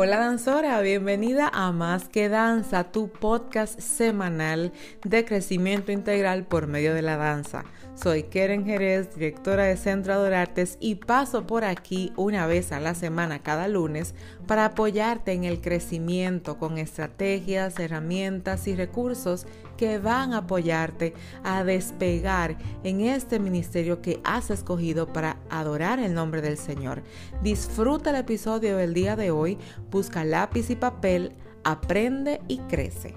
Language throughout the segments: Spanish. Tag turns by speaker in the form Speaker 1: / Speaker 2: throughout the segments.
Speaker 1: Hola danzora, bienvenida a Más que Danza, tu podcast semanal de crecimiento integral por medio de la danza. Soy Keren Jerez, directora de Centro de Artes y paso por aquí una vez a la semana cada lunes para apoyarte en el crecimiento con estrategias, herramientas y recursos que van a apoyarte a despegar en este ministerio que has escogido para adorar el nombre del Señor. Disfruta el episodio del día de hoy, busca lápiz y papel, aprende y crece.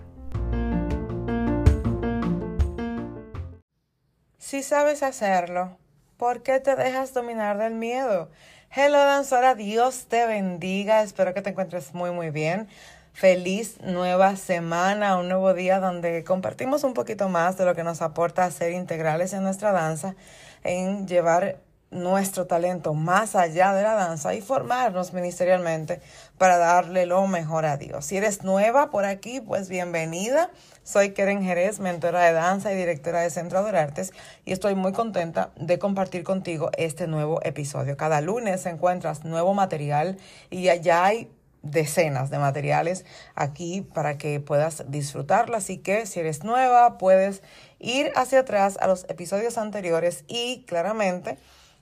Speaker 1: Si sabes hacerlo, ¿por qué te dejas dominar del miedo? Hello danzora, Dios te bendiga, espero que te encuentres muy muy bien. Feliz nueva semana, un nuevo día donde compartimos un poquito más de lo que nos aporta ser integrales en nuestra danza, en llevar nuestro talento más allá de la danza y formarnos ministerialmente para darle lo mejor a Dios. Si eres nueva por aquí, pues bienvenida. Soy Keren Jerez, mentora de danza y directora de Centro de Artes y estoy muy contenta de compartir contigo este nuevo episodio. Cada lunes encuentras nuevo material y ya hay decenas de materiales aquí para que puedas disfrutarlo. Así que si eres nueva, puedes ir hacia atrás a los episodios anteriores y claramente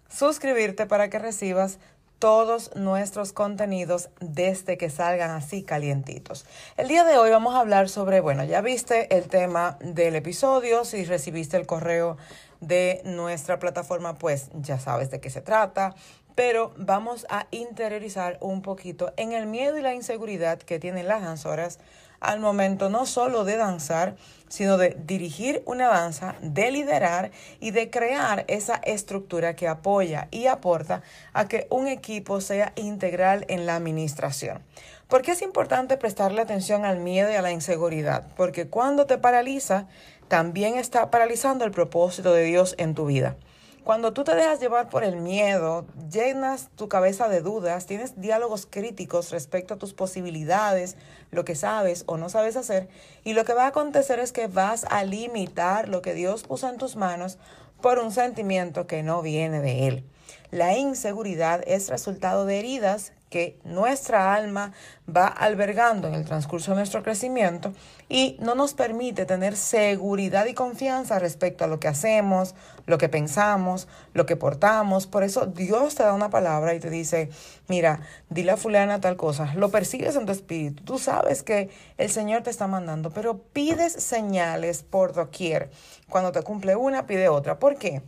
Speaker 1: suscribirte para que recibas todos nuestros contenidos desde que salgan así calientitos. El día de hoy vamos a hablar sobre, bueno, ya viste el tema del episodio, si recibiste el correo de nuestra plataforma, pues ya sabes de qué se trata, pero vamos a interiorizar un poquito en el miedo y la inseguridad que tienen las danzoras al momento no solo de danzar, sino de dirigir una danza, de liderar y de crear esa estructura que apoya y aporta a que un equipo sea integral en la administración. ¿Por qué es importante prestarle atención al miedo y a la inseguridad? Porque cuando te paraliza, también está paralizando el propósito de Dios en tu vida. Cuando tú te dejas llevar por el miedo, llenas tu cabeza de dudas, tienes diálogos críticos respecto a tus posibilidades, lo que sabes o no sabes hacer, y lo que va a acontecer es que vas a limitar lo que Dios puso en tus manos por un sentimiento que no viene de Él. La inseguridad es resultado de heridas que nuestra alma va albergando en el transcurso de nuestro crecimiento y no nos permite tener seguridad y confianza respecto a lo que hacemos, lo que pensamos, lo que portamos. Por eso Dios te da una palabra y te dice, mira, dile a fulana tal cosa, lo percibes en tu espíritu, tú sabes que el Señor te está mandando, pero pides señales por doquier. Cuando te cumple una, pide otra. ¿Por qué?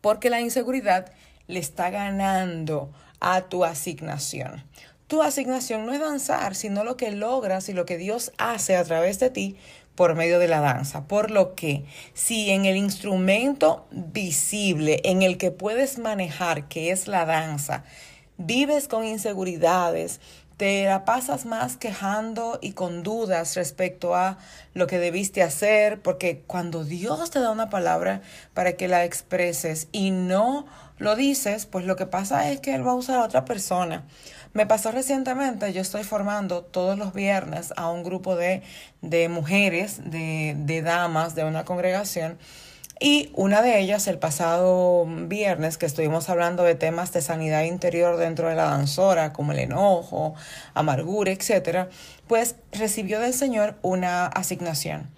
Speaker 1: Porque la inseguridad le está ganando a tu asignación. Tu asignación no es danzar, sino lo que logras y lo que Dios hace a través de ti por medio de la danza. Por lo que si en el instrumento visible en el que puedes manejar, que es la danza, vives con inseguridades, te la pasas más quejando y con dudas respecto a lo que debiste hacer, porque cuando Dios te da una palabra para que la expreses y no lo dices, pues lo que pasa es que Él va a usar a otra persona. Me pasó recientemente, yo estoy formando todos los viernes a un grupo de, de mujeres, de, de damas de una congregación, y una de ellas, el pasado viernes, que estuvimos hablando de temas de sanidad interior dentro de la danzora, como el enojo, amargura, etcétera, pues recibió del Señor una asignación.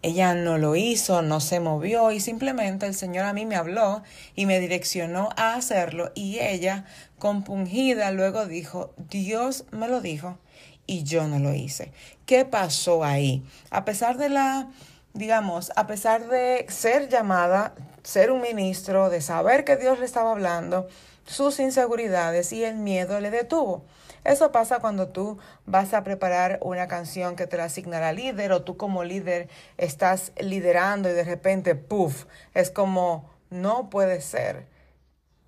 Speaker 1: Ella no lo hizo, no se movió y simplemente el Señor a mí me habló y me direccionó a hacerlo y ella, compungida, luego dijo, Dios me lo dijo y yo no lo hice. ¿Qué pasó ahí? A pesar de la digamos, a pesar de ser llamada, ser un ministro, de saber que Dios le estaba hablando, sus inseguridades y el miedo le detuvo. Eso pasa cuando tú vas a preparar una canción que te la asignará líder o tú como líder estás liderando y de repente, puff, es como, no puede ser.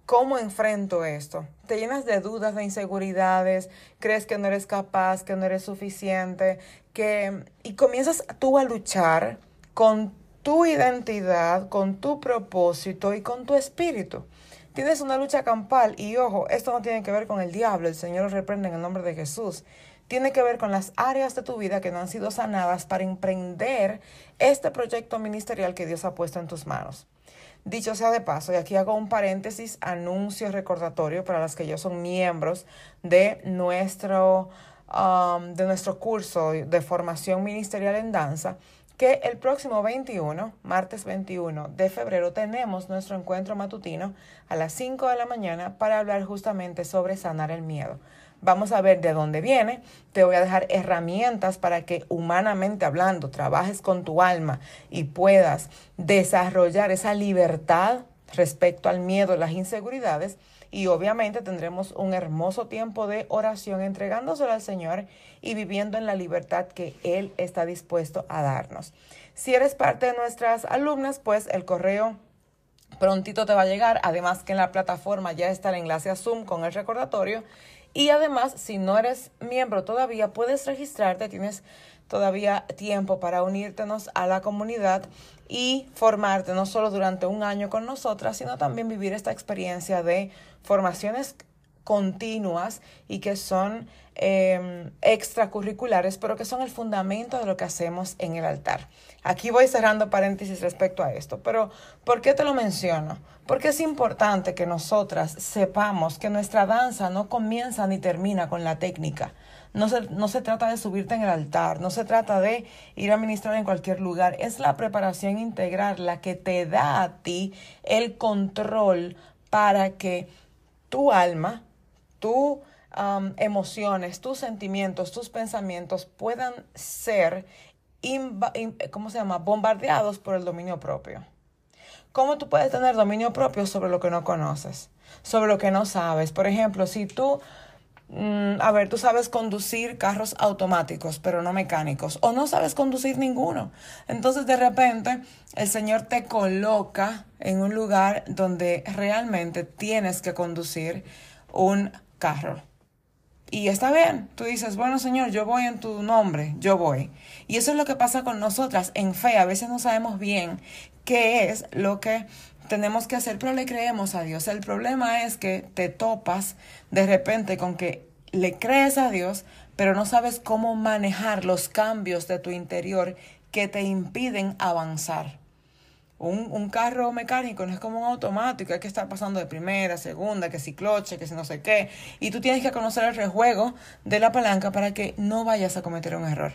Speaker 1: ¿Cómo enfrento esto? Te llenas de dudas, de inseguridades, crees que no eres capaz, que no eres suficiente, que y comienzas tú a luchar con tu identidad, con tu propósito y con tu espíritu. Tienes una lucha campal y ojo, esto no tiene que ver con el diablo, el Señor lo reprende en el nombre de Jesús. Tiene que ver con las áreas de tu vida que no han sido sanadas para emprender este proyecto ministerial que Dios ha puesto en tus manos. Dicho sea de paso, y aquí hago un paréntesis, anuncio recordatorio para las que yo son miembros de nuestro, um, de nuestro curso de formación ministerial en danza, que el próximo 21, martes 21 de febrero, tenemos nuestro encuentro matutino a las 5 de la mañana para hablar justamente sobre sanar el miedo. Vamos a ver de dónde viene. Te voy a dejar herramientas para que humanamente hablando trabajes con tu alma y puedas desarrollar esa libertad respecto al miedo, las inseguridades. Y obviamente tendremos un hermoso tiempo de oración entregándoselo al Señor y viviendo en la libertad que Él está dispuesto a darnos. Si eres parte de nuestras alumnas, pues el correo prontito te va a llegar. Además que en la plataforma ya está el enlace a Zoom con el recordatorio y además, si no eres miembro todavía, puedes registrarte, tienes todavía tiempo para unírtenos a la comunidad y formarte no solo durante un año con nosotras, sino también vivir esta experiencia de formaciones continuas y que son em, extracurriculares, pero que son el fundamento de lo que hacemos en el altar. Aquí voy cerrando paréntesis respecto a esto, pero ¿por qué te lo menciono? Porque es importante que nosotras sepamos que nuestra danza no comienza ni termina con la técnica. No se, no se trata de subirte en el altar, no se trata de ir a ministrar en cualquier lugar. Es la preparación integral la que te da a ti el control para que tu alma, tus emociones, tus sentimientos, tus pensamientos puedan ser, ¿cómo se llama?, bombardeados por el dominio propio. ¿Cómo tú puedes tener dominio propio sobre lo que no conoces? Sobre lo que no sabes. Por ejemplo, si tú, mm, a ver, tú sabes conducir carros automáticos, pero no mecánicos, o no sabes conducir ninguno. Entonces, de repente, el Señor te coloca en un lugar donde realmente tienes que conducir un carro. Y está bien, tú dices, bueno Señor, yo voy en tu nombre, yo voy. Y eso es lo que pasa con nosotras en fe. A veces no sabemos bien qué es lo que tenemos que hacer, pero le creemos a Dios. El problema es que te topas de repente con que le crees a Dios, pero no sabes cómo manejar los cambios de tu interior que te impiden avanzar. Un, un, carro mecánico no es como un automático, hay que estar pasando de primera, segunda, que si cloche, que si no sé qué. Y tú tienes que conocer el rejuego de la palanca para que no vayas a cometer un error.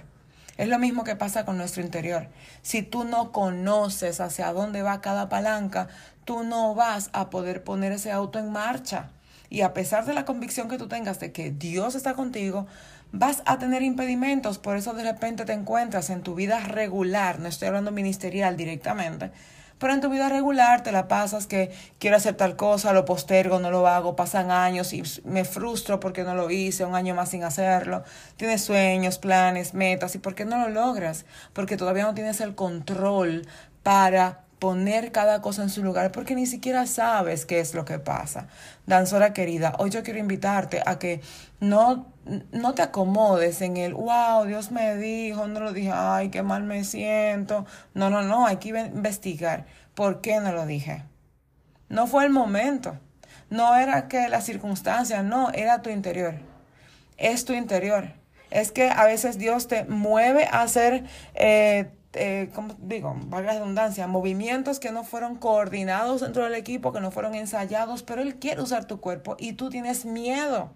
Speaker 1: Es lo mismo que pasa con nuestro interior. Si tú no conoces hacia dónde va cada palanca, tú no vas a poder poner ese auto en marcha. Y a pesar de la convicción que tú tengas de que Dios está contigo, vas a tener impedimentos. Por eso de repente te encuentras en tu vida regular, no estoy hablando ministerial directamente, pero en tu vida regular te la pasas que quiero hacer tal cosa, lo postergo, no lo hago, pasan años y me frustro porque no lo hice, un año más sin hacerlo. Tienes sueños, planes, metas, ¿y por qué no lo logras? Porque todavía no tienes el control para poner cada cosa en su lugar porque ni siquiera sabes qué es lo que pasa. Danzora querida, hoy yo quiero invitarte a que no, no te acomodes en el, wow, Dios me dijo, no lo dije, ay, qué mal me siento. No, no, no, hay que investigar por qué no lo dije. No fue el momento. No era que la circunstancia, no, era tu interior. Es tu interior. Es que a veces Dios te mueve a hacer... Eh, eh, como digo, valga redundancia, movimientos que no fueron coordinados dentro del equipo, que no fueron ensayados, pero él quiere usar tu cuerpo y tú tienes miedo.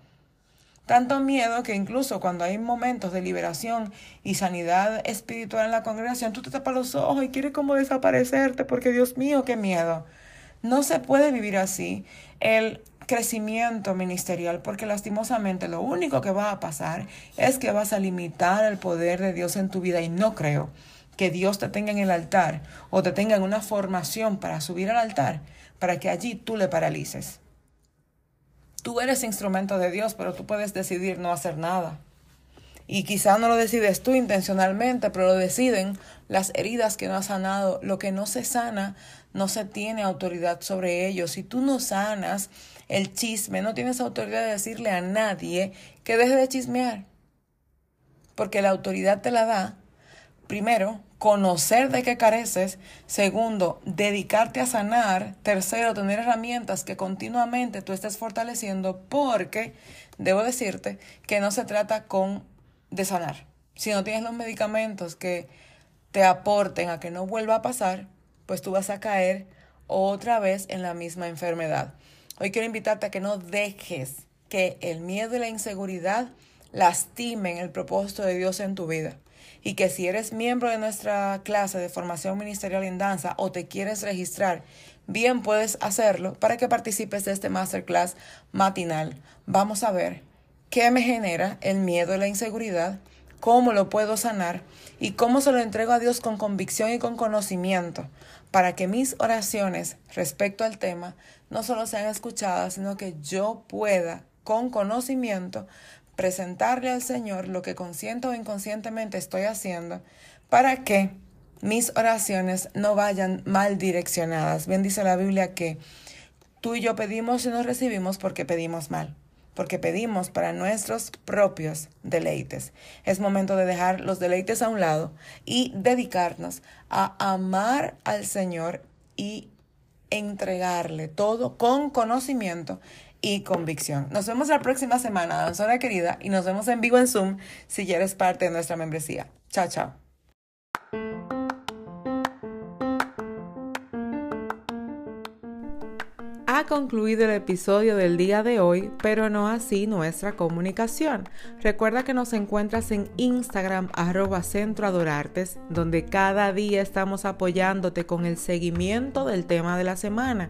Speaker 1: Tanto miedo que incluso cuando hay momentos de liberación y sanidad espiritual en la congregación, tú te tapas los ojos y quieres como desaparecerte porque Dios mío, qué miedo. No se puede vivir así el crecimiento ministerial porque lastimosamente lo único que va a pasar es que vas a limitar el poder de Dios en tu vida y no creo que Dios te tenga en el altar o te tenga en una formación para subir al altar, para que allí tú le paralices. Tú eres instrumento de Dios, pero tú puedes decidir no hacer nada. Y quizá no lo decides tú intencionalmente, pero lo deciden las heridas que no has sanado. Lo que no se sana, no se tiene autoridad sobre ello. Si tú no sanas el chisme, no tienes autoridad de decirle a nadie que deje de chismear. Porque la autoridad te la da, primero, conocer de qué careces. Segundo, dedicarte a sanar. Tercero, tener herramientas que continuamente tú estés fortaleciendo porque debo decirte que no se trata con de sanar. Si no tienes los medicamentos que te aporten a que no vuelva a pasar, pues tú vas a caer otra vez en la misma enfermedad. Hoy quiero invitarte a que no dejes que el miedo y la inseguridad lastimen el propósito de Dios en tu vida. Y que si eres miembro de nuestra clase de formación ministerial en danza o te quieres registrar, bien puedes hacerlo para que participes de este masterclass matinal. Vamos a ver qué me genera el miedo y la inseguridad, cómo lo puedo sanar y cómo se lo entrego a Dios con convicción y con conocimiento para que mis oraciones respecto al tema no solo sean escuchadas, sino que yo pueda con conocimiento presentarle al Señor lo que consciente o inconscientemente estoy haciendo para que mis oraciones no vayan mal direccionadas. Bien dice la Biblia que tú y yo pedimos y no recibimos porque pedimos mal, porque pedimos para nuestros propios deleites. Es momento de dejar los deleites a un lado y dedicarnos a amar al Señor y entregarle todo con conocimiento y convicción. Nos vemos la próxima semana, danzora querida, y nos vemos en vivo en Zoom si ya eres parte de nuestra membresía. Chao, chao. Ha concluido el episodio del día de hoy, pero no así nuestra comunicación. Recuerda que nos encuentras en Instagram arroba Centro Adorartes, donde cada día estamos apoyándote con el seguimiento del tema de la semana.